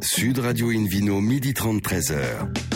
Sud Radio Invino, midi 30, 13h.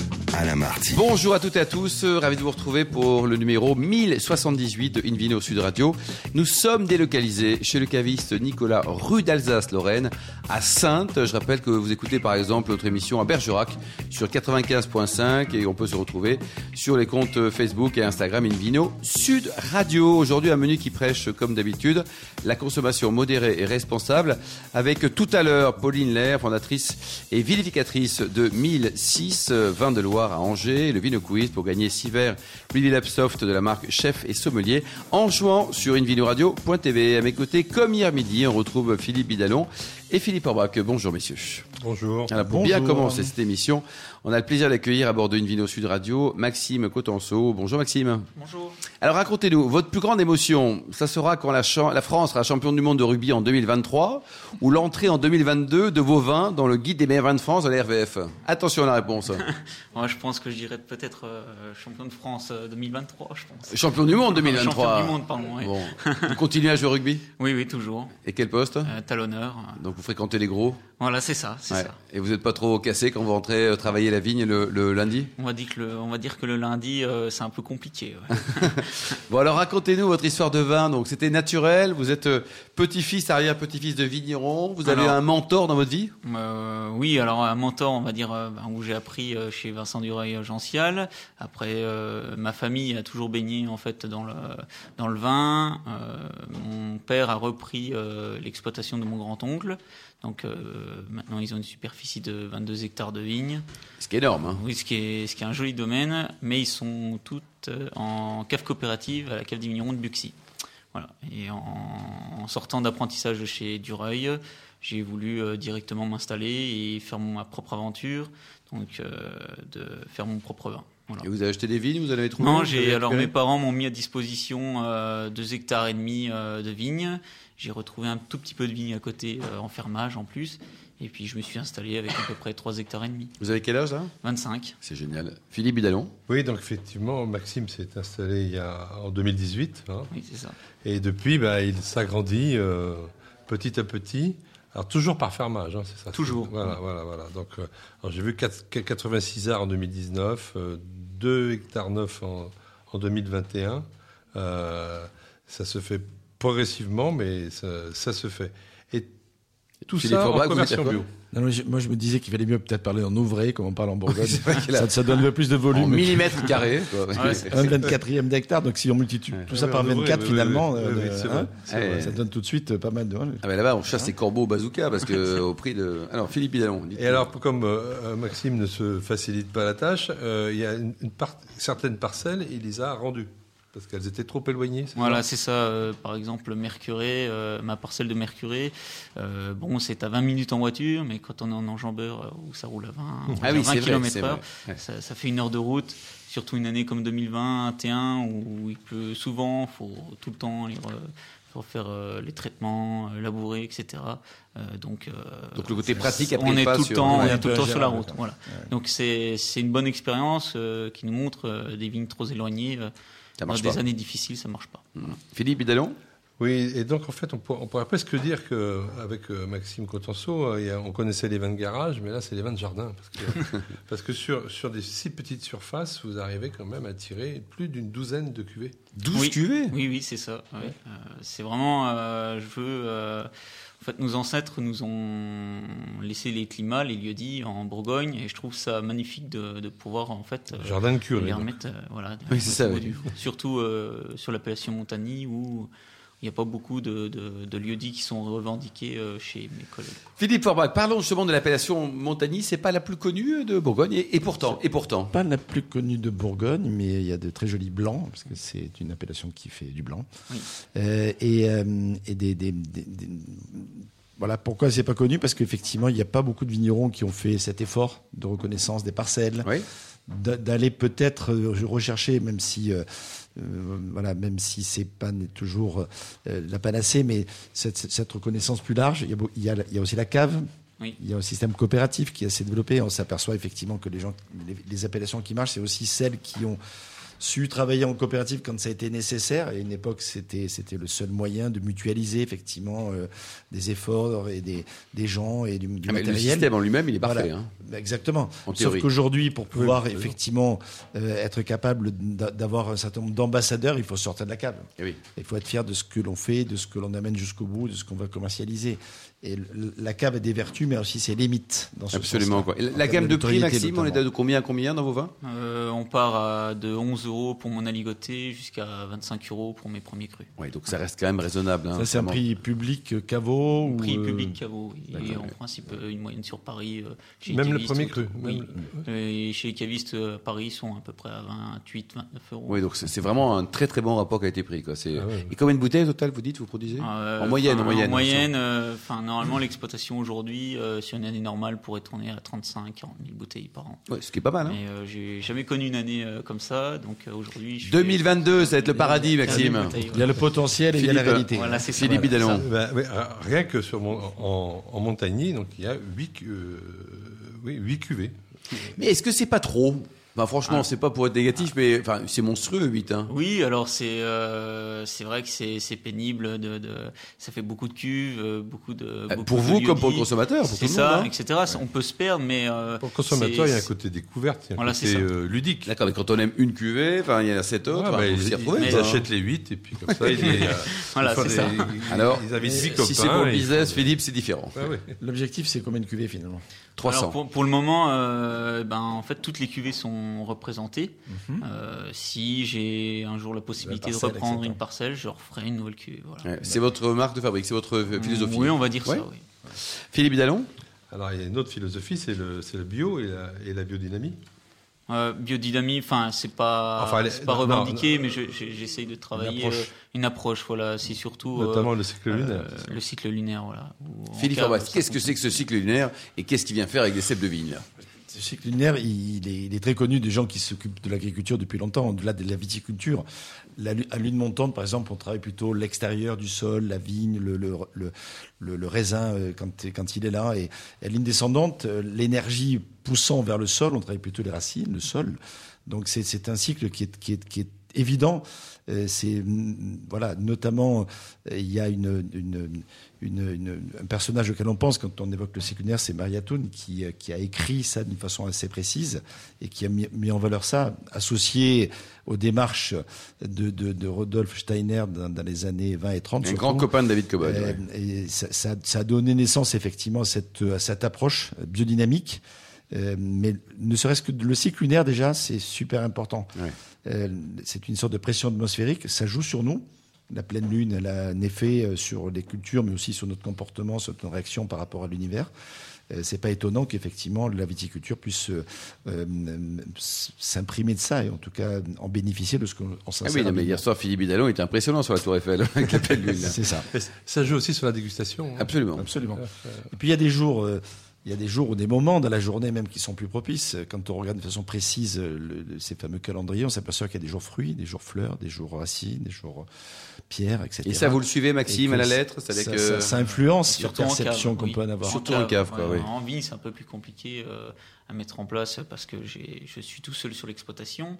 Bonjour à toutes et à tous, ravi de vous retrouver pour le numéro 1078 de Invino Sud Radio. Nous sommes délocalisés chez le caviste Nicolas, rue d'Alsace-Lorraine, à Sainte. Je rappelle que vous écoutez par exemple notre émission à Bergerac sur 95.5 et on peut se retrouver sur les comptes Facebook et Instagram Invino Sud Radio. Aujourd'hui, un menu qui prêche, comme d'habitude, la consommation modérée et responsable avec tout à l'heure Pauline Lair, fondatrice et vinificatrice de 1006 vins de Loire à Angers, le Vino pour gagner 6 verres Louis Soft de la marque Chef et Sommelier en jouant sur invinoradio.tv. À mes côtés, comme hier midi, on retrouve Philippe Bidalon et Philippe Orbach. Bonjour messieurs. Bonjour. Alors, pour bien commencer cette émission, on a le plaisir d'accueillir à bord de Invino Sud Radio Maxime Cotenceau. Bonjour Maxime. Bonjour. Alors racontez-nous, votre plus grande émotion, ça sera quand la, la, France sera championne du monde de rugby en 2023 ou l'entrée en 2022 de vos vins dans le guide des meilleurs vins de France de la RVF Attention à la réponse. Moi, je pense que je dirais peut-être euh, champion de France 2023, euh, je pense. Champion du monde 2023 Champion du monde, pardon. Oui. Bon. vous continuez à jouer au rugby? Oui, oui, toujours. Et quel poste? Euh, Talonneur. Donc vous fréquentez les gros? Voilà, c'est ça. Et vous n'êtes pas trop cassé quand vous rentrez euh, travailler la vigne le, le lundi? On va, dire que le, on va dire que le lundi, euh, c'est un peu compliqué. Ouais. bon, alors racontez-nous votre histoire de vin. Donc c'était naturel, vous êtes petit-fils, arrière-petit-fils de vigneron, vous avez Alors, un mentor dans votre vie? euh, Oui, alors un mentor, on va dire, euh, où j'ai appris euh, chez Vincent Dureuil-Gential. Après, euh, ma famille a toujours baigné en fait dans le, dans le vin. mon père a repris l'exploitation de mon grand-oncle. Donc maintenant, ils ont une superficie de 22 hectares de vignes. Ce qui est énorme. Hein. Oui, ce qui est, ce qui est un joli domaine, mais ils sont toutes en cave coopérative à la cave des vignerons de Buxy. Voilà. Et en, en sortant d'apprentissage de chez Dureuil, j'ai voulu euh, directement m'installer et faire ma propre aventure, donc euh, de faire mon propre vin. Voilà. Et vous avez acheté des vignes, vous en avez trouvé Non, j'ai alors mes parents m'ont mis à disposition euh, deux hectares et demi euh, de vignes. J'ai retrouvé un tout petit peu de vignes à côté euh, en fermage en plus. Et puis je me suis installé avec à peu près 3 hectares et demi. Vous avez quel âge là? 25. C'est génial. Philippe Bidalon? Oui, donc effectivement, Maxime s'est installé il y a, en 2018. Hein, Oui, c'est ça. et depuis, bah, il s'agrandit euh, petit à petit. Alors toujours par fermage, hein, c'est ça Toujours. Voilà, voilà, voilà. Donc, euh, j'ai vu 4, 86 arts en 2019, euh, 2 hectares 9 en, en 2021. Euh, ça se fait progressivement, mais ça se fait. Et tout Philippe ça Forbach, en conversion bio. Non, non, je- moi, je me disais qu'il valait mieux peut-être parler en ouvré, comme on parle en Bourgogne. ça, ça donne un peu plus de En volume. millimètres carrés. Un 24e d'hectare, donc si on multiplie tout ça Ouais, par ouais, 24 ouais, finalement, ouais, euh, hein, vrai, ça donne tout de suite euh, pas mal de. Ah ben là-bas, on chasse les corbeaux au bazooka parce que au prix de. Alors Philippe dites-nous. Et alors, comme euh, Maxime ne se facilite pas la tâche, euh, il y a une, une part- certaines parcelles, il les a rendues parce qu'elles étaient trop éloignées. Voilà, c'est ça. euh, par exemple, Mercuré, euh, ma parcelle de Mercuré, euh, bon, c'est à 20 minutes en voiture, mais quand on est en enjambeur où ça roule à 20, on va Ah dire oui, 20 c'est vrai, km heure, vrai. Ouais. ça, ça fait une heure de route. Surtout une année comme 2021 où il pleut souvent, faut tout le temps aller re- refaire euh, les traitements, euh, labourer, etc. Euh, donc, Donc le côté pratique on est pas tout le sur- temps, on est tout le temps sur la route. Voilà. Donc c'est une bonne expérience qui nous montre des vignes trop éloignées. Euh, Ça dans marche des pas. années difficiles, ça marche pas. Philippe Bidalon Oui, et donc en fait, on, pour- on pourrait presque dire qu'avec Maxime Cotenceau, euh, on connaissait les vins de garage, mais là, c'est les vins de jardin. Parce que, parce que sur, sur des si petites surfaces, vous arrivez quand même à tirer plus d'une douzaine de cuvées. 12 Oui. cuvées? Oui, oui, c'est ça. ouais. Euh, c'est vraiment, euh, je veux. euh, en fait, nos ancêtres nous ont laissé les climats, les lieux-dits en Bourgogne, et je trouve ça magnifique de, de pouvoir en fait euh, Jardin de curé. les remettre, euh, voilà. Oui, ça, oui. Surtout euh, sur l'appellation Montagny où il n'y a pas beaucoup de, de, de lieux-dits qui sont revendiqués euh, chez mes collègues. Philippe Forbach, parlons justement de l'appellation Montagny. C'est pas la plus connue de Bourgogne et, et pourtant, et pourtant. Pas la plus connue de Bourgogne, mais il y a de très jolis blancs, parce que c'est une appellation qui fait du blanc. Oui. Euh, et euh, et des, des- des- des- voilà pourquoi c'est pas connu, parce qu'effectivement, il n'y a pas beaucoup de vignerons qui ont fait cet effort de reconnaissance des parcelles. Oui. d'aller peut-être euh, rechercher, même si voilà, même si c'est pas toujours euh, la panacée, mais cette, cette reconnaissance plus large. Il y, a, il, y a, il y a aussi la cave. Oui. Il y a un système coopératif qui est assez développé. On s'aperçoit effectivement que les gens, les, les appellations qui marchent, c'est aussi celles qui ont su travailler en coopérative quand ça a été nécessaire. À une époque, c'était c'était le seul moyen de mutualiser effectivement euh, des efforts et des, des gens et du, du Ah, mais le matériel. système en lui-même, il est parfait. Voilà. hein. Bah, Exactement. En Sauf qu'aujourd'hui, pour pouvoir effectivement euh, être capable d'a- d'avoir un certain nombre d'ambassadeurs, il faut sortir de la cave. Eh oui. Il faut être fier de ce que l'on fait, de ce que l'on amène jusqu'au bout, de ce qu'on va commercialiser. Et la cave a des vertus, mais aussi ses limites. Dans ce Absolument. sens-là. Quoi. La gamme de prix, Maxime, on est notamment. de combien à combien dans vos vins Euh, on part à de 11 euros pour mon aligoté jusqu'à 25 euros pour mes premiers crus. Oui, donc ça reste quand même raisonnable. hein, Ça, c'est un prix public euh, caveau ou, Prix euh, public caveau. Et en principe, une moyenne sur Paris. euh, chez les Même le premier cru, Oui. Et chez les cavistes, à Paris, ils sont à peu près à 28, 29 euros. Oui, donc c'est vraiment un très très bon rapport qui a été pris. Quoi. Ah ouais. Et combien de bouteilles au total, vous dites, vous produisez Euh, En moyenne, en moyenne. En moyenne, euh, enfin, normalement, l'exploitation aujourd'hui, euh, sur une année normale, pourrait tourner à 35, 40 000 bouteilles par an. Ouais, ce qui est pas mal. Hein. Mais euh, j'ai jamais connu une année euh, comme ça, donc euh, aujourd'hui. je fais- 2022, ça va être le paradis, Maxime. Il y a le potentiel et il y a la Philippe, réalité. Voilà, c'est ça. Philippe Bidalon. Ben, ouais, rien que sur mon, en, en Montagny, donc il y a 8, oui, 8 cuvées. Mais est-ce que c'est pas trop Enfin, franchement, Ah. c'est pas pour être négatif, mais enfin, c'est monstrueux, 8. Hein. Oui, alors c'est euh, c'est vrai que c'est c'est pénible de, de ça fait beaucoup de cuves, euh, beaucoup de beaucoup pour de vous comme pour le consommateur, pour C'est tout le ça, monde. hein. etc. On peut se perdre, mais euh, Pour le consommateur, il y a un côté découverte, il y a un Voilà, côté c'est ça. euh, ludique. D'accord, mais quand on aime une cuvée, enfin, il y en a sept autres, Ouais, bah, ils, s'y ils- retrouver, ils quoi, achètent les 8 et puis comme ça, ils, les, Voilà, c'est ça. Alors, ils invitent 8 si c'est pour le business, Philippe, c'est différent. L'objectif, c'est combien de cuvées finalement? 300. Alors pour, le moment, ben en fait toutes les cuvées sont représentées. Mhm. Euh, si j'ai un jour la possibilité La parcelle, de reprendre etc. une parcelle, je referai une nouvelle. Voilà. Ouais, c'est votre marque de fabrique, c'est votre euh, philosophie. Oui, on va dire Ouais. ça. Oui. Philippe Bidalon Alors, il y a une autre philosophie, c'est le, bio et la, et la biodynamie. Euh, biodynamie, enfin c'est pas Enfin, est- pas non, revendiqué, non, mais je- je- j'essaye de travailler approche. euh, une approche. Voilà, c'est surtout euh, Notamment le cycle euh, lunaire. le cycle lunaire. Voilà. Philippe qu'est-ce que c'est que ce cycle lunaire et qu'est-ce qu'il vient faire avec des cèpes de vigne Ce cycle lunaire, il est, très connu des gens qui s'occupent de l'agriculture depuis longtemps, au-delà de la viticulture. À lune montante, par exemple, on travaille plutôt l'extérieur du sol, la vigne, le, raisin euh, quand, il est là. Et à lune descendante, euh, l'énergie poussant vers le sol, on travaille plutôt les racines, le sol. Donc c'est un cycle qui est évident. Euh, C'est mm, voilà, notamment euh, il y a une, une, une- une- un personnage auquel on pense quand on évoque le cycle lunaire, c'est Maria Thun qui, euh, qui a écrit ça d'une façon assez précise et qui a mis, mis en valeur ça, associé aux démarches de, de, de Rodolphe Steiner dans, dans les années 20 et 30. Un surtout. grand copain de David Cobol. Euh, ouais. et ça, ça- ça a donné naissance effectivement à cette, à cette approche biodynamique. Euh, mais ne serait-ce que le cycle lunaire déjà, c'est super important. Ouais. Euh, c'est une sorte de pression atmosphérique, ça joue sur nous. La pleine lune, elle a un effet euh, sur les cultures, mais aussi sur notre comportement, sur notre réaction par rapport à l'univers. Euh, c'est pas étonnant qu'effectivement la viticulture puisse euh, euh, s'imprimer de ça et en tout cas en bénéficier de ce qu'on s'en Ah oui, non, mais hier soir, Philippe Bidalon était impressionnant sur la Tour Eiffel avec la pleine lune. C'est ça. Ça joue aussi sur la dégustation. hein. Absolument. Absolument. Et puis il y a des jours, euh, il y a des jours ou des moments dans la journée même qui sont plus propices. Quand on regarde de façon précise euh, le- ces fameux calendriers, on s'aperçoit qu'il y a des jours fruits, des jours fleurs, des jours racines, des jours pierres, etc. Et ça, vous le suivez, Maxime, à la lettre? Ça, que... ça influence la perception cave, qu'on oui. peut en avoir. Surtout en cave, quoi, ouais. oui. En vigne, c'est un peu plus compliqué euh, à mettre en place parce que je suis tout seul sur l'exploitation.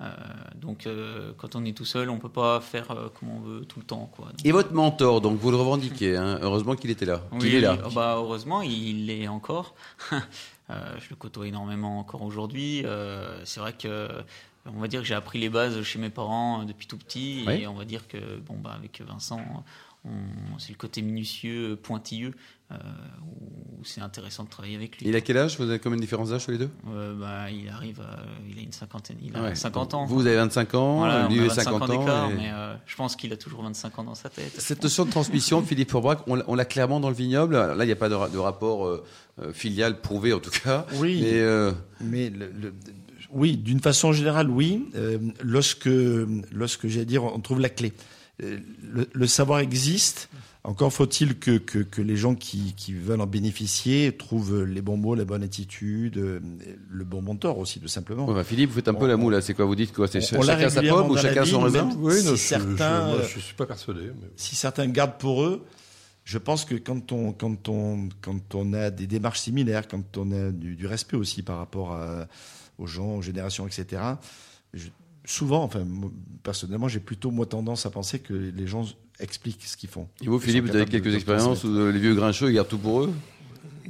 Euh, donc, euh, quand on est tout seul, on peut pas faire euh, comme on veut tout le temps. Quoi. Donc, Et votre mentor, donc vous le revendiquez. Hein. Heureusement qu'il était là. oui, Qu'il est là. oh, bah, heureusement, il l'est encore. Je le côtoie énormément encore aujourd'hui. C'est vrai que on va dire que j'ai appris les bases chez mes parents depuis tout petit Oui. et on va dire que bon bah avec Vincent, c'est le côté minutieux, pointilleux euh, où c'est intéressant de travailler avec lui. Il a quel âge? Vous avez combien de différence d'âge tous les deux? Euh, bah, il arrive, à- il a une cinquantaine, il a Ouais. 50 ans. Vous, vous avez 25 ans, Voilà, lui a il 25 50 ans et- mais euh, je pense qu'il a toujours 25 ans dans sa tête. Cette notion de transmission, Philippe Fourbrac, on l'a- clairement dans le vignoble. Alors Là, il n'y a pas de, ra- de rapport euh, euh, filial prouvé, en tout cas. Oui. Mais euh, Mais le- le- oui, d'une façon générale, oui. Euh, lorsque, lorsque j'allais dire, on trouve la clé. Euh, Le, le savoir existe. Encore faut-il que, que, que les gens qui, qui veulent en bénéficier trouvent les bons mots, la bonne attitude, euh, le bon mentor aussi, tout simplement. ouais, bah, Philippe, vous faites un peu la moule, là. C'est quoi Vous dites quoi? C'est On- on l'a chacun sa pomme ou chacun son raisin même- Oui, non, Si je, certains, je, moi, je suis pas persuadé. mais- si certains gardent pour eux, je pense que quand on, quand on, quand on a des démarches similaires, quand on a du, du respect aussi par rapport à- aux gens, aux générations, etc., je, souvent, enfin, moi, personnellement, j'ai plutôt moi tendance à penser que les gens expliquent ce qu'ils font. Et vous, Philippe, vous avez quelques expériences où euh, les vieux grincheux, ils gardent tout pour eux?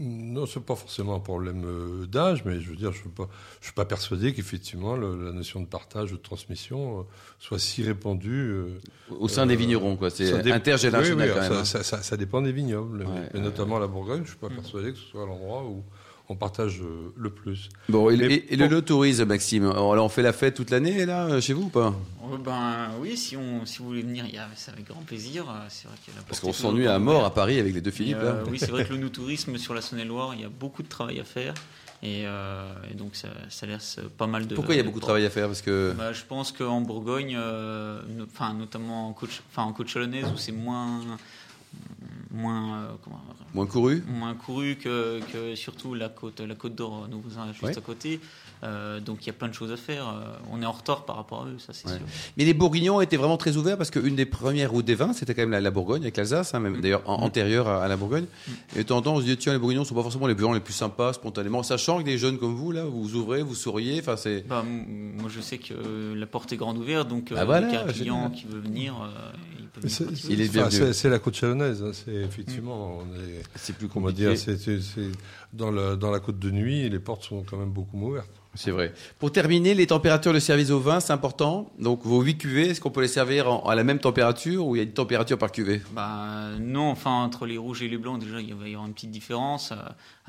Non, c'est pas forcément un problème euh, d'âge, mais je veux dire, je ne suis pas persuadé qu'effectivement le- la notion de partage ou de transmission euh, soit si répandue. euh, Au sein des vignerons, quoi. C'est dé- intergénérationnel oui, oui, quand même. ça, hein. ça- ça- ça dépend des vignobles, Ouais, mais notamment la Bourgogne. Je suis pas persuadé que ce soit l'endroit où on partage euh, le plus. Bon, et, Mais et- et le tourisme, Maxime? Alors, on fait la fête toute l'année, là, chez vous ou pas? Oh, ben oui, si, on, si vous voulez venir, il y a- c'est avec grand plaisir. euh, C'est vrai qu'il y a la Parce qu'on s'ennuie à mort à. Paris avec les deux Philippe, euh, là. oui, c'est vrai que le no-tourisme sur la Saône-et-Loire, il y a beaucoup de travail à faire. Et, euh, et donc, ça, ça laisse pas mal de. Pourquoi il y a beaucoup de travail à faire? Parce que. Bah, je pense qu'en Bourgogne, euh, no- notamment en côte, enfin, en côte chalonnaise, où c'est moins, moins, euh, comment- Moins couru moins couru que, que surtout la côte, la côte d'Or, nous juste Ouais. à côté. Euh, donc il y a plein de choses à faire. Euh, on est en retard par rapport à eux, ça c'est Ouais. sûr. Mais les Bourguignons étaient vraiment très ouverts parce qu'une des premières routes des vins, c'était quand même la, la Bourgogne avec l'Alsace, hein, même Mm. d'ailleurs en- antérieure à, à la Bourgogne. Et de temps en temps, on se dit, tiens, les Bourguignons sont pas forcément les blancs les plus sympas spontanément, sachant que des jeunes comme vous, là, vous ouvrez, vous souriez, enfin, c'est. Bah, moi je sais que euh, la porte est grande ouverte, donc euh, Ah, voilà, un client qui veut venir, euh, il peut C'est- la côte chalonnaise. hein, C'est effectivement, C'est plus comment compliqué. dire, c'est dans la côte de nuit, les portes sont quand même beaucoup moins ouvertes. C'est vrai. Pour terminer, les températures de service au vin, c'est important. Donc, vos 8 cuvées, est-ce qu'on peut les servir en- à la même température ou il y a une température par cuvée? Bah, non, enfin entre les rouges et les blancs déjà il va y avoir une petite différence. Euh,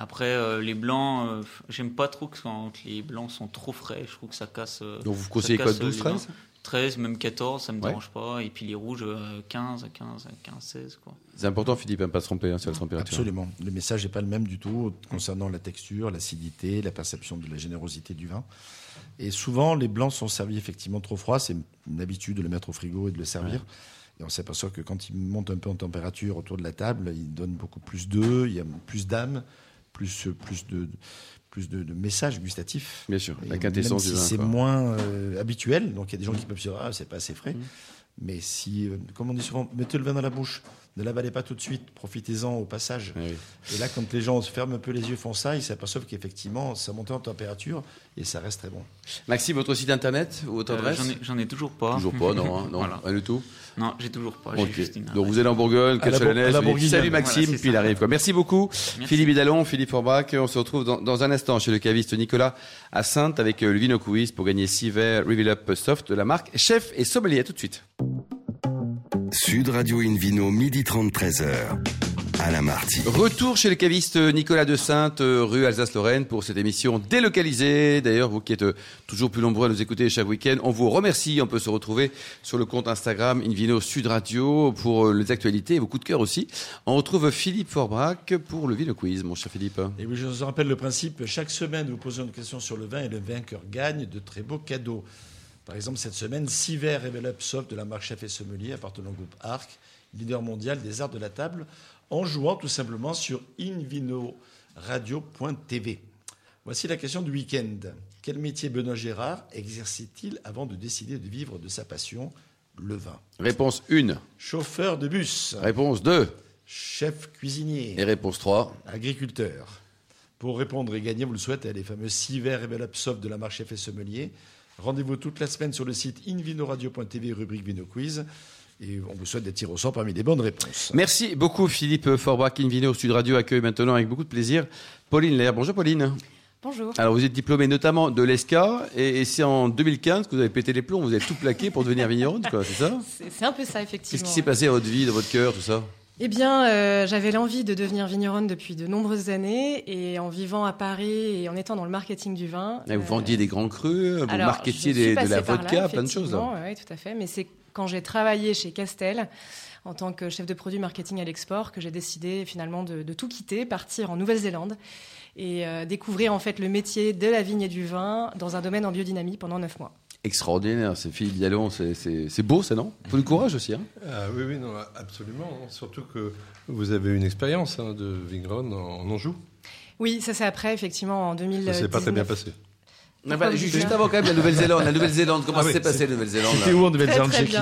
Après euh, les blancs, euh, j'aime pas trop quand les blancs sont trop frais. Je trouve que ça casse. Donc, vous conseillez quoi casse, 12, les vins. 13 13, même 14, ça me Ouais. dérange pas. Et puis les rouges, euh, 15, 15, 15, 16 quoi. C'est important, Philippe, à ne pas se tromper hein, sur la température. Absolument. Le message n'est pas le même du tout concernant la texture, l'acidité, la perception de la générosité du vin. Et souvent, les blancs sont servis effectivement trop froids. C'est une habitude de le mettre au frigo et de le servir. Et on s'aperçoit que quand ils montent un peu en température autour de la table, ils donnent beaucoup plus d'œufs, il y a plus d'âme, plus, plus de plus de, de messages gustatifs. Bien sûr, la quintessence même si c'est moins euh, habituel, donc il y a des gens qui peuvent se dire ah c'est pas assez frais. Mais si, euh, comme on dit souvent, mettez le vin dans la bouche, ne l'avalez pas tout de suite, profitez-en au passage. Oui. Et là, quand les gens se ferment un peu les yeux, font ça, ils s'aperçoivent qu'effectivement, ça monte en température et ça reste très bon. Maxime, votre site internet, votre Euh, adresse J'en ai, toujours pas. Toujours pas, non, hein, non, Voilà. rien du tout. Non, j'ai toujours pas. J'ai Ok. juste une Donc vous allez en Bourgogne, À la la. Salut Maxime, Voilà, puis il arrive. Quoi. Merci beaucoup, Merci. Philippe Hidalon, Philippe Forbach. On se retrouve dans, dans un instant chez le caviste Nicolas à Sainte avec euh, le Vino Quiz pour gagner 6 verres Reveal Up Soft de la marque Chef et Sommelier. À tout de suite. Sud Radio Invino, midi 30, 13h. À la Marty. Retour chez le caviste Nicolas de Sainte, euh, rue Alsace-Lorraine, pour cette émission délocalisée. D'ailleurs, vous qui êtes euh, toujours plus nombreux à nous écouter chaque week-end, on vous remercie. On peut se retrouver sur le compte Instagram Invino Sud Radio pour euh, les actualités et vos coups de cœur aussi. On retrouve Philippe Forbrac pour le Vino Quiz, mon cher Philippe. Et oui, je vous rappelle le principe, chaque semaine, vous posez une question sur le vin et le vainqueur gagne de très beaux cadeaux. Par exemple, cette semaine, 6 verres Revel Up Soft de la marque Chef et Sommelier appartenant au groupe Arc, leader mondial des arts de la table, en jouant tout simplement sur invinoradio.tv. Voici la question du week-end. Quel métier Benoît Gérard exerçait-il avant de décider de vivre de sa passion, le vin? Réponse 1, Chauffeur de bus, réponse 2 chef cuisinier, et réponse 3. agriculteur. Pour répondre et gagner, vous le souhaitez, les fameux 6 verres Revel Up Soft de la marque Chef et Sommelier. Rendez-vous toute la semaine sur le site invinoradio.tv, rubrique Vino Quiz. Et on vous souhaite des tirs au sort parmi les bonnes réponses. Merci beaucoup Philippe Forbach. Invino Sud Radio accueille maintenant avec beaucoup de plaisir Pauline Lair. Bonjour Pauline. Bonjour. Alors vous êtes diplômée notamment de l'ESCA et, et c'est en 2015 que vous avez pété les plombs, vous avez tout plaqué pour devenir vigneronne, quoi, c'est ça? C'est c'est un peu ça, Qu'est-ce effectivement. qui s'est passé à votre vie, dans votre cœur, tout ça? Eh bien, euh, j'avais l'envie de devenir vigneronne depuis de nombreuses années et en vivant à Paris et en étant dans le marketing du vin. Et Vous euh, vendiez des grands crus, vous alors, marketiez des- de la là, vodka, plein de choses. Oui, tout à fait. Mais c'est quand j'ai travaillé chez Castel en tant que chef de produit marketing à l'export que j'ai décidé finalement de, de tout quitter, partir en Nouvelle-Zélande et euh, découvrir en fait le métier de la vigne et du vin dans un domaine en biodynamie pendant neuf mois. Extraordinaire, c'est Philippe Dialon, c'est- c'est c'est beau ça, non? Faut du courage aussi. Hein Ah, oui, oui, non, absolument. hein. Surtout que vous avez une expérience hein, de vigneronne en, en Anjou. Oui, ça c'est après effectivement en Ça 2019. s'est pas très bien passé. Ah bah, juste avant quand même la Nouvelle-Zélande. La Nouvelle-Zélande, comment Ah oui, s'est passé la Nouvelle-Zélande C'était où en Nouvelle-Zélande Très, très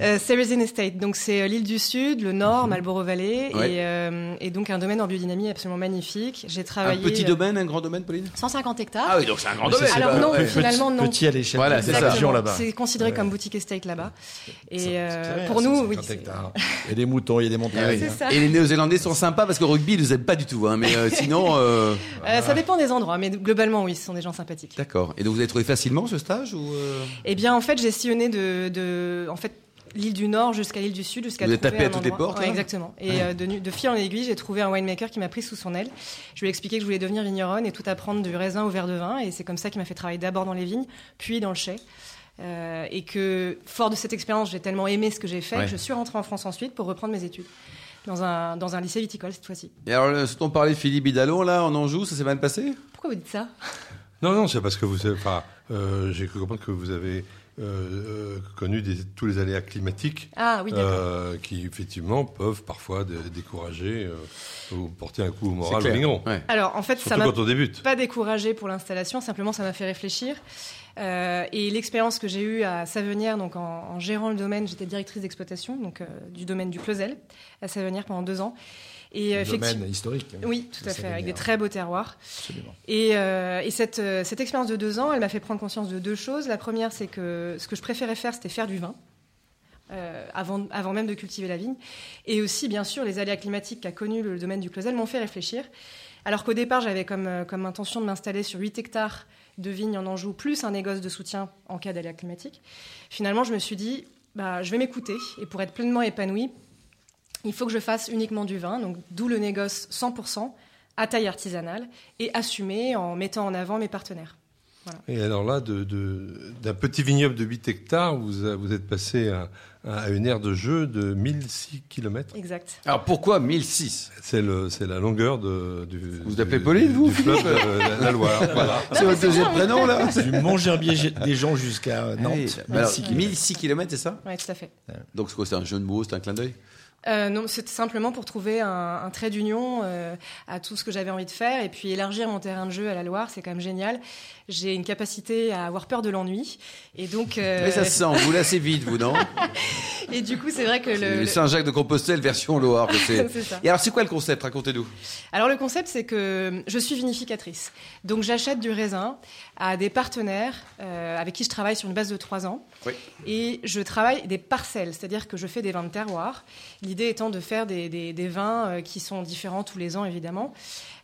Euh, Ceresin Estate, donc c'est euh, l'île du Sud, le nord, Marlborough Valley, Ouais. et, euh, et donc un domaine en biodynamie absolument magnifique. J'ai Un travaillé petit euh, domaine, un grand domaine, Pauline? 150 hectares. Ah oui, donc c'est un grand Mais domaine. Alors pas- non, ouais. finalement non. Petit à l'échelle Voilà, c'est ça. là-bas. C'est considéré Ouais. comme boutique estate là-bas. Et Ça, euh, pour nous, 150 oui. Il y a des moutons, il y a des montagnes. Ah ça. Et les Néo-Zélandais sont sympas parce que rugby, ils nous aiment pas du tout. Hein, mais euh, sinon, euh, Euh, ça dépend des endroits, mais globalement, oui, ce sont des gens sympathiques. d'accord. Et donc vous avez trouvé facilement ce stage ou euh, Eh bien, en fait, j'ai sillonné de, de en fait, l'île du Nord jusqu'à l'île du Sud, jusqu'à Vous trouver tapé à toutes les portes, Ouais, là exactement. Et euh, de, fil en aiguille, j'ai trouvé un winemaker qui m'a pris sous son aile. Je lui ai expliqué que je voulais devenir vigneronne et tout apprendre du raisin au verre de vin. Et c'est comme ça qu'il m'a fait travailler d'abord dans les vignes, puis dans le chai. Euh, et que, fort de cette expérience, j'ai tellement aimé ce que j'ai fait Ouais. que je suis rentrée en France ensuite pour reprendre mes études. Dans un, dans un lycée viticole cette fois-ci. Et alors, ce dont parlait Philippe Bidalon là en Anjou, ça s'est mal passé? Pourquoi vous dites ça? Non, non, c'est parce que vous avez. Enfin, euh, j'ai cru comprendre que vous avez euh, euh, connu des- tous les aléas climatiques Ah oui, d'accord. euh, qui, effectivement, peuvent parfois dé- décourager euh, ou porter un coup au moral au clair. vigneron. Ouais. Alors, en fait, ça Surtout m'a quand on débute. pas découragé pour l'installation, simplement ça m'a fait réfléchir. Euh, et l'expérience que j'ai eue à Savenière, donc en, en gérant le domaine, j'étais directrice d'exploitation, donc euh, du domaine du Closel à Savenière pendant deux ans. Et euh, Un effectivement, domaine historique. hein. oui, tout à fait, avec des très beaux terroirs. Absolument. Et, euh, et cette, euh, cette expérience de deux ans, elle m'a fait prendre conscience de deux choses. La première, c'est que ce que je préférais faire, c'était faire du vin. euh, avant, avant même de cultiver la vigne. Et aussi, bien sûr, les aléas climatiques qu'a connu le domaine du Closel m'ont fait réfléchir. Alors qu'au départ, j'avais comme, comme intention de m'installer sur 8 hectares de vignes en Anjou, plus un négoce de soutien en cas d'aléas climatiques. Finalement, je me suis dit, bah, je vais m'écouter. Et pour être pleinement épanouie, il faut que je fasse uniquement du vin, donc d'où le négoce 100% à taille artisanale et assumé en mettant en avant mes partenaires. Et alors là, de- de- d'un petit vignoble de 8 hectares, vous, êtes passé à, à une aire de jeu de 1006 km. Exact. Alors pourquoi 1006 C'est la longueur de, du. Vous du- appelez Pauline, du- vous, Du fleuve de la, la Loire. voilà. C'est votre deuxième prénom là Du Montgerbier des gens jusqu'à Nantes. Allez, bah alors, 1006 kilomètres. 1006 km, c'est ça? Oui, tout à fait. Donc c'est quoi C'est un jeu de mots, c'est un clin d'œil? Euh, non, c'était simplement pour trouver un, trait d'union euh, à tout ce que j'avais envie de faire et puis élargir mon terrain de jeu à la Loire, c'est quand même génial. J'ai une capacité à avoir peur de l'ennui et donc euh, Mais ça se sent, vous lassez vite, vous, non et du coup c'est vrai que le, Le Saint-Jacques de Compostelle version Loire. c'est- ça. Et alors c'est quoi le concept? Racontez-nous. Alors le concept, c'est que je suis vinificatrice. Donc j'achète du raisin à des partenaires euh, avec qui je travaille sur une base de trois ans. Oui. Et je travaille des parcelles, c'est-à-dire que je fais des vins de terroir. L'idée étant de faire des, des- des vins euh, qui sont différents tous les ans, évidemment,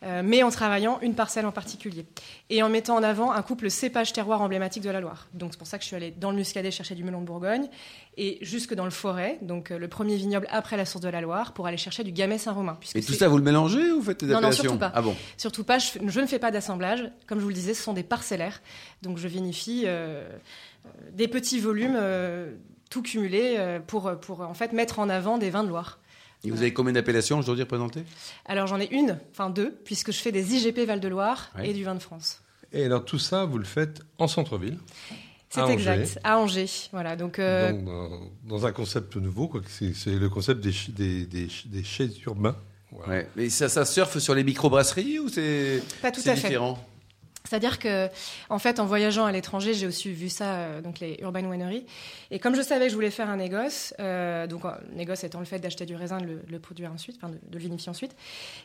euh, mais en travaillant une parcelle en particulier. Et en mettant en avant un couple cépage terroir emblématique de la Loire. Donc c'est pour ça que je suis allée dans le Muscadet chercher du melon de Bourgogne et jusque dans le Forêt, donc euh, le premier vignoble après la source de la Loire, pour aller chercher du Gamay Saint-Romain. Et tout ça, vous le mélangez ou vous faites des Non, non, appellations surtout pas. Ah bon Surtout pas, je, ne fais pas d'assemblage. Comme je vous le disais, ce sont des parcellaires. Donc je vinifie euh, euh, des petits volumes, euh, tout cumulés, euh, pour, pour en fait mettre en avant des vins de Loire. Et vous avez combien d'appellations, je dois dire, présentées? Alors j'en ai une, enfin deux, puisque je fais des IGP Val-de-Loire Ouais. et du vin de France. Et alors tout ça, vous le faites en centre-ville. C'est Angers. exact, à Angers. Voilà, donc, euh, Donc, dans, dans un concept nouveau, quoi, c'est c'est le concept des, des, des, des chais urbains. Voilà. Ouais. Mais ça, ça surfe sur les microbrasseries ou c'est pas tout c'est à fait. C'est-à-dire que, en fait, en voyageant à l'étranger, j'ai aussi vu ça, euh, donc les urban wineries. Et comme je savais que je voulais faire un négoce, euh, donc euh, négoce étant le fait d'acheter du raisin, de le, produire ensuite, enfin de, de le vinifier ensuite,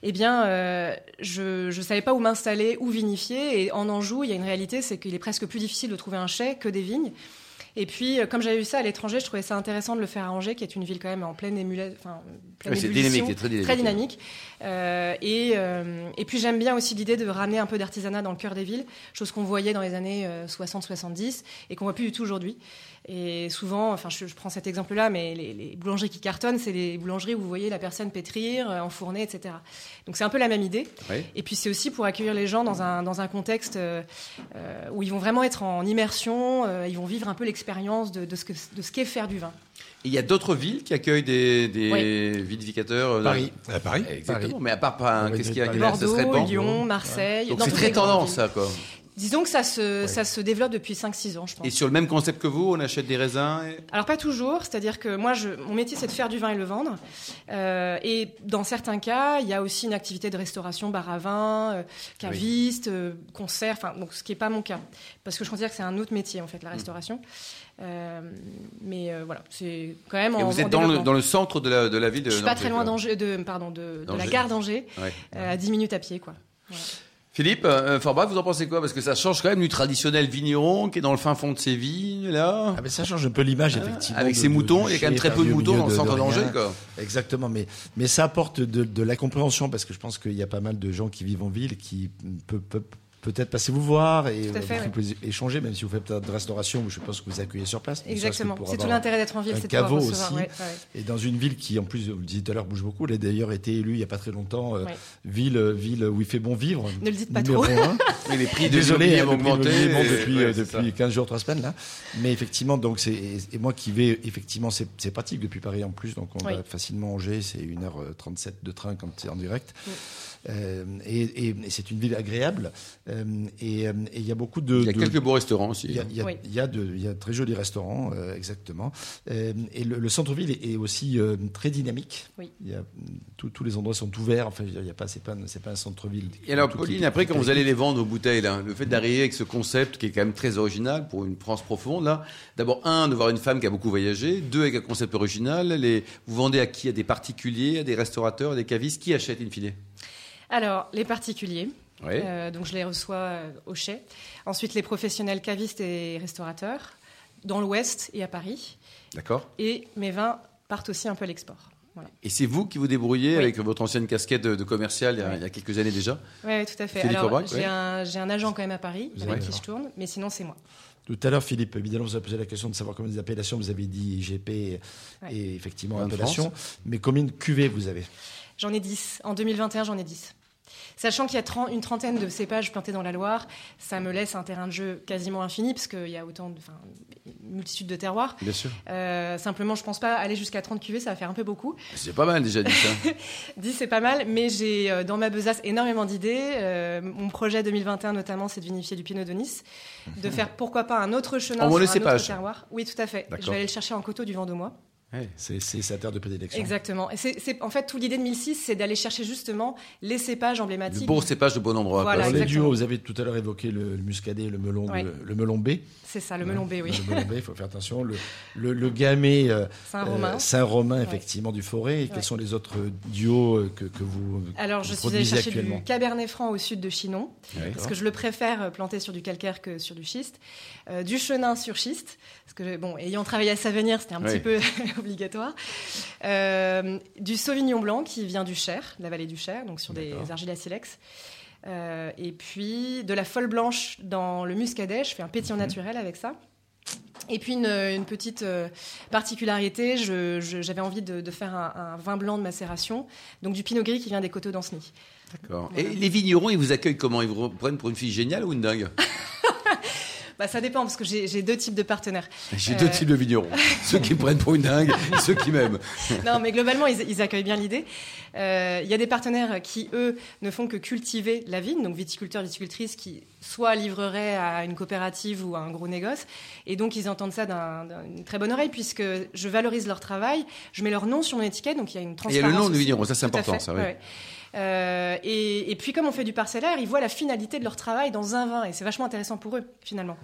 eh bien, euh, je ne savais pas où m'installer, où vinifier. Et en Anjou, il y a une réalité, c'est qu'il est presque plus difficile de trouver un chai que des vignes. Et puis, euh, comme j'avais vu ça à l'étranger, je trouvais ça intéressant de le faire à Angers, qui est une ville quand même en pleine émulation, enfin, pleine Ouais, c'est ébullition, dynamique, c'est très dynamique. très dynamique. Euh, et, euh, et puis j'aime bien aussi l'idée de ramener un peu d'artisanat dans le cœur des villes, chose qu'on voyait dans les années euh, 60-70 et qu'on voit plus du tout aujourd'hui. Et souvent, enfin je, je prends cet exemple-là, mais les, les boulangeries qui cartonnent, c'est les boulangeries où vous voyez la personne pétrir, euh, enfourner, etc. Donc c'est un peu la même idée. Et puis c'est aussi pour accueillir les gens dans un, dans un contexte euh, euh, où ils vont vraiment être en immersion, euh, ils vont vivre un peu l'expérience de, de ce qu'est faire du vin. Et il y a d'autres villes qui accueillent des, des Oui. vinificateurs Paris. À Paris Exactement. Paris. Mais à part, qu'est-ce qu'il y a Bordeaux, Lyon, Marseille. Donc c'est très tendance, villes. ça, quoi. Disons que ça se, Ouais. ça se développe depuis 5-6 ans, je pense. Et sur le même concept que vous, on achète des raisins et- Alors pas toujours, c'est-à-dire que moi, je, mon métier, c'est de faire du vin et le vendre. Euh, et dans certains cas, il y a aussi une activité de restauration, bar à vin, euh, caviste, euh, concert, enfin, donc ce qui n'est pas mon cas, parce que je considère que c'est un autre métier en fait, Mm. la restauration. Euh, mais voilà, c'est quand même Et en vous en êtes dans le, développement. dans le centre de la, de la ville de Je suis pas très loin d'Angers, de, pardon, de, de la gare d'Angers, Ouais. à 10 minutes à pied, quoi. Voilà. Philippe, euh, Forbach, vous en pensez quoi? Parce que ça change quand même du traditionnel vigneron qui est dans le fin fond de ses vignes, là. Ah, mais ça change un peu l'image, effectivement. Avec de- ses de- moutons, il y a quand même très peu de moutons dans le centre d'Angers, quoi. Exactement, mais, mais ça apporte de, la compréhension parce que je pense qu'il y a pas mal de gens qui vivent en ville qui peuvent peut, peut-être passer vous voir et fait, vous pouvez échanger, même si vous faites peut-être de restauration, je pense que vous accueillez sur place. Exactement. C'est tout l'intérêt d'être en ville, c'est de pouvoir caveau recevoir. aussi. ouais, ouais. Et dans une ville qui, en plus, vous le disiez tout à l'heure, bouge beaucoup. Elle a d'ailleurs été élue il n'y a pas très longtemps, euh, Ouais. ville, ville où il fait bon vivre. Ne le dites pas trop. les prix Désolé, hein, ont augmenté. depuis, ouais, euh, c'est ça. depuis 15 jours, 3 semaines là. Mais effectivement, donc c'est et, et moi qui vais effectivement, c'est pratique depuis Paris en plus, donc on Oui. va facilement Angers, c'est 1h37 de train quand c'est en direct. Euh, et et- et c'est une ville agréable. Euh, et euh, et il y a beaucoup de. Il y a de- quelques beaux restaurants aussi. il y a, il y a- Oui. il y a de, il y a de très jolis restaurants, euh, exactement. Euh, et le, le centre-ville est, est aussi euh, très dynamique. Oui. Il y a, tous- tous les endroits sont ouverts. Enfin, il y a pas, c'est pas, un- c'est pas un centre-ville. Et alors, Pauline, qui- après, qui- quand vous allez les vendre aux bouteilles, là, le fait d'arriver avec ce concept qui est quand même très original pour une France profonde, là, d'abord, un, de voir une femme qui a beaucoup voyagé, deux, avec un concept original, les, vous vendez à qui? À des particuliers, à des restaurateurs, à des cavistes Qui achète in fine Alors, les particuliers. Oui. Euh, donc je les reçois euh, au chai. Ensuite, les professionnels cavistes et restaurateurs dans l'Ouest et à Paris. D'accord. Et mes vins partent aussi un peu à l'export. Voilà. Et c'est vous qui vous débrouillez Oui. avec votre ancienne casquette de, de commercial il y, a, il y a quelques années déjà? Oui, tout à fait. Philippe Alors, Aubrac, j'ai un, j'ai un agent quand même à Paris Vous avec qui je tourne, mais sinon c'est moi. Tout à l'heure, Philippe, évidemment, vous avez posé la question de savoir combien des appellations vous avez dit IGP et, Ouais. et effectivement appellation. Mais combien de cuvées vous avez? J'en ai 10. En 2021, j'en ai 10. Sachant qu'il y a 30 une trentaine de cépages plantés dans la Loire, ça me laisse un terrain de jeu quasiment infini, parce qu'il y a autant de, enfin, une multitude de terroirs. Bien sûr. Euh, simplement, je pense pas aller jusqu'à 30 cuvées, ça va faire un peu beaucoup. C'est pas mal déjà dit ça. 10, c'est pas mal, mais j'ai euh, dans ma besace énormément d'idées. Euh, mon projet 2021, notamment, c'est de vinifier du Pinot de Nice, de faire pourquoi pas un autre chenin En sur un autre terroir. Oui, tout à fait. Je vais aller le chercher en coteau du Vendomois. C'est c'est sa terre de prédilection. Exactement. Et c'est, c'est- en fait, toute l'idée de 1006, c'est d'aller chercher justement les cépages Le emblématiques. beau cépage de bon endroit. Voilà, les duos, vous avez tout à l'heure évoqué le, le muscadet, le melon, Ouais. le melon B. C'est ça, le melon B, oui. Le melon B, il faut faire attention. Le, le, le gamay euh, Saint-Romain. euh, Saint-Romain, Ouais. effectivement, du forêt. Et quels Ouais. sont les autres duos euh, que, que vous Alors, vous je suis allée produisez chercher actuellement? Du Cabernet Franc au sud de Chinon, Ouais. parce que je le préfère planter sur du calcaire que sur du schiste. Euh, du chenin sur schiste, parce que, bon, ayant travaillé à Savenir, c'était un petit peu obligatoire. Euh, du Sauvignon blanc qui vient du Cher, de la vallée du Cher, donc sur des argiles à silex. Euh, et puis de la folle blanche dans le muscadet, je fais un pétillant naturel avec ça. Et puis une, une petite euh, particularité, j'avais envie de, de faire un, un vin blanc de macération, donc du pinot gris qui vient des coteaux d'Anceny. D'accord. Et les vignerons, ils vous accueillent comment? Ils vous prennent pour une fille géniale ou une dingue? Bah, ça dépend parce que j'ai deux types de partenaires. J'ai Euh. deux types de vignerons. ceux qui me prennent pour une dingue et ceux qui m'aiment. non, mais globalement, ils, ils accueillent bien l'idée. Euh, Il y a des partenaires qui, eux, ne font que cultiver la vigne, donc viticulteurs, viticultrices, qui soit livreraient à une coopérative ou à un gros négoce. Et donc, ils entendent ça d'un- d'une très bonne oreille, puisque je valorise leur travail, je mets leur nom sur mon étiquette, donc il y a une Et Il y transparence. a le nom du vigneron, ça c'est important, ça, oui. ouais. Euh, et, et puis, comme on fait du parcellaire, ils voient la finalité de leur travail dans un vin, et c'est vachement intéressant pour eux, finalement.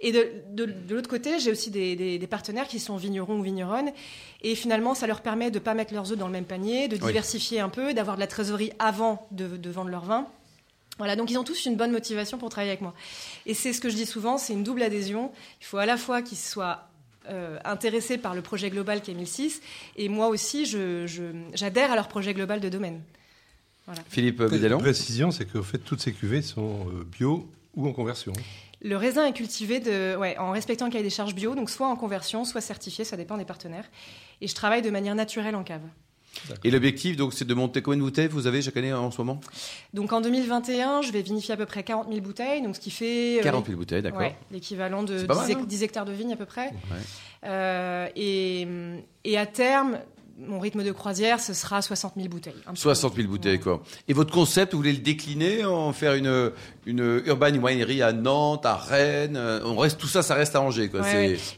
Et de, de- de l'autre côté, j'ai aussi des, des- des partenaires qui sont vignerons ou vigneronnes, et finalement, ça leur permet de ne pas mettre leurs œufs dans le même panier, de Oui. diversifier un peu, d'avoir de la trésorerie avant de, de vendre leur vin. Voilà, donc ils ont tous une bonne motivation pour travailler avec moi. Et c'est ce que je dis souvent, c'est une double adhésion. Il faut à la fois qu'ils soient euh, intéressés par le projet global qui est 1006, et moi aussi, je- je- j'adhère à leur projet global de domaine. Philippe La Vidalon précision, c'est qu'au fait, toutes ces cuvées sont euh, bio ou en conversion. Le raisin est cultivé de, ouais, en respectant le cahier des charges bio, donc soit en conversion, soit certifié, ça dépend des partenaires. Et je travaille de manière naturelle en cave. Et l'objectif, donc, c'est de monter combien de bouteilles vous avez chaque année en ce moment? Donc en 2021, je vais vinifier à peu près 40 000 bouteilles, donc ce qui fait euh, 40 000 bouteilles, d'accord. Ouais, l'équivalent de C'est pas 10, mal, hec- hein 10 hectares de vignes à peu près. Euh, et, et à terme, mon rythme de croisière, ce sera 60 000 bouteilles. 60 000 bouteilles, quoi. Et votre concept, vous voulez le décliner, en faire une, une urban winery à Nantes, à Rennes euh, On reste, tout ça, ça reste à Angers, quoi.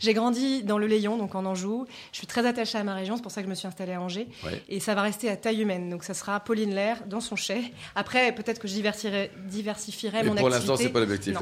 J'ai grandi dans le Léon, donc en Anjou. Je suis très attachée à ma région, c'est pour ça que je me suis installée à Angers. Et ça va rester à taille humaine. Donc ça sera Pauline Lair dans son chai. Après, peut-être que je diversifierai, diversifierai mon activité. Pour l'instant, c'est pas l'objectif.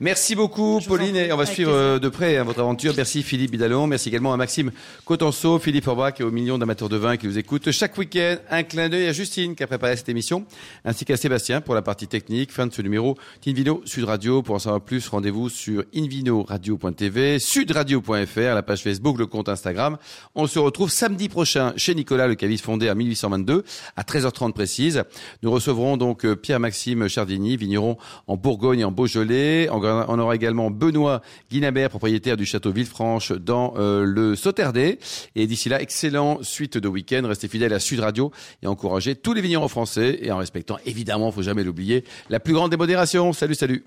Merci beaucoup, Pauline, et on va suivre euh, de près hein, votre aventure. Merci Philippe Bidalon. Merci également à Maxime Cotenceau, Philippe Orbach et aux millions d'amateurs de vin qui nous écoutent chaque week-end. Un clin d'œil à Justine qui a préparé cette émission, ainsi qu'à Sébastien pour la partie technique. Fin de ce numéro d'Invino Sud Radio. Pour en savoir plus, rendez-vous sur invinoradio.tv, sudradio.fr, la page Facebook, le compte Instagram. On se retrouve samedi prochain chez Nicolas, le caviste fondé en 1822, à 13h30 précise. Nous recevrons donc euh, Pierre-Maxime Chardini, vigneron en Bourgogne et en Beaujolais. On aura également Benoît Guinabert, propriétaire du château Villefranche dans euh, le Sauterdé. Et d'ici là, excellent suite de week-end. Restez fidèles à Sud Radio et encouragez tous les vignerons français et en respectant évidemment, faut jamais l'oublier, la plus grande démodération. Salut, salut.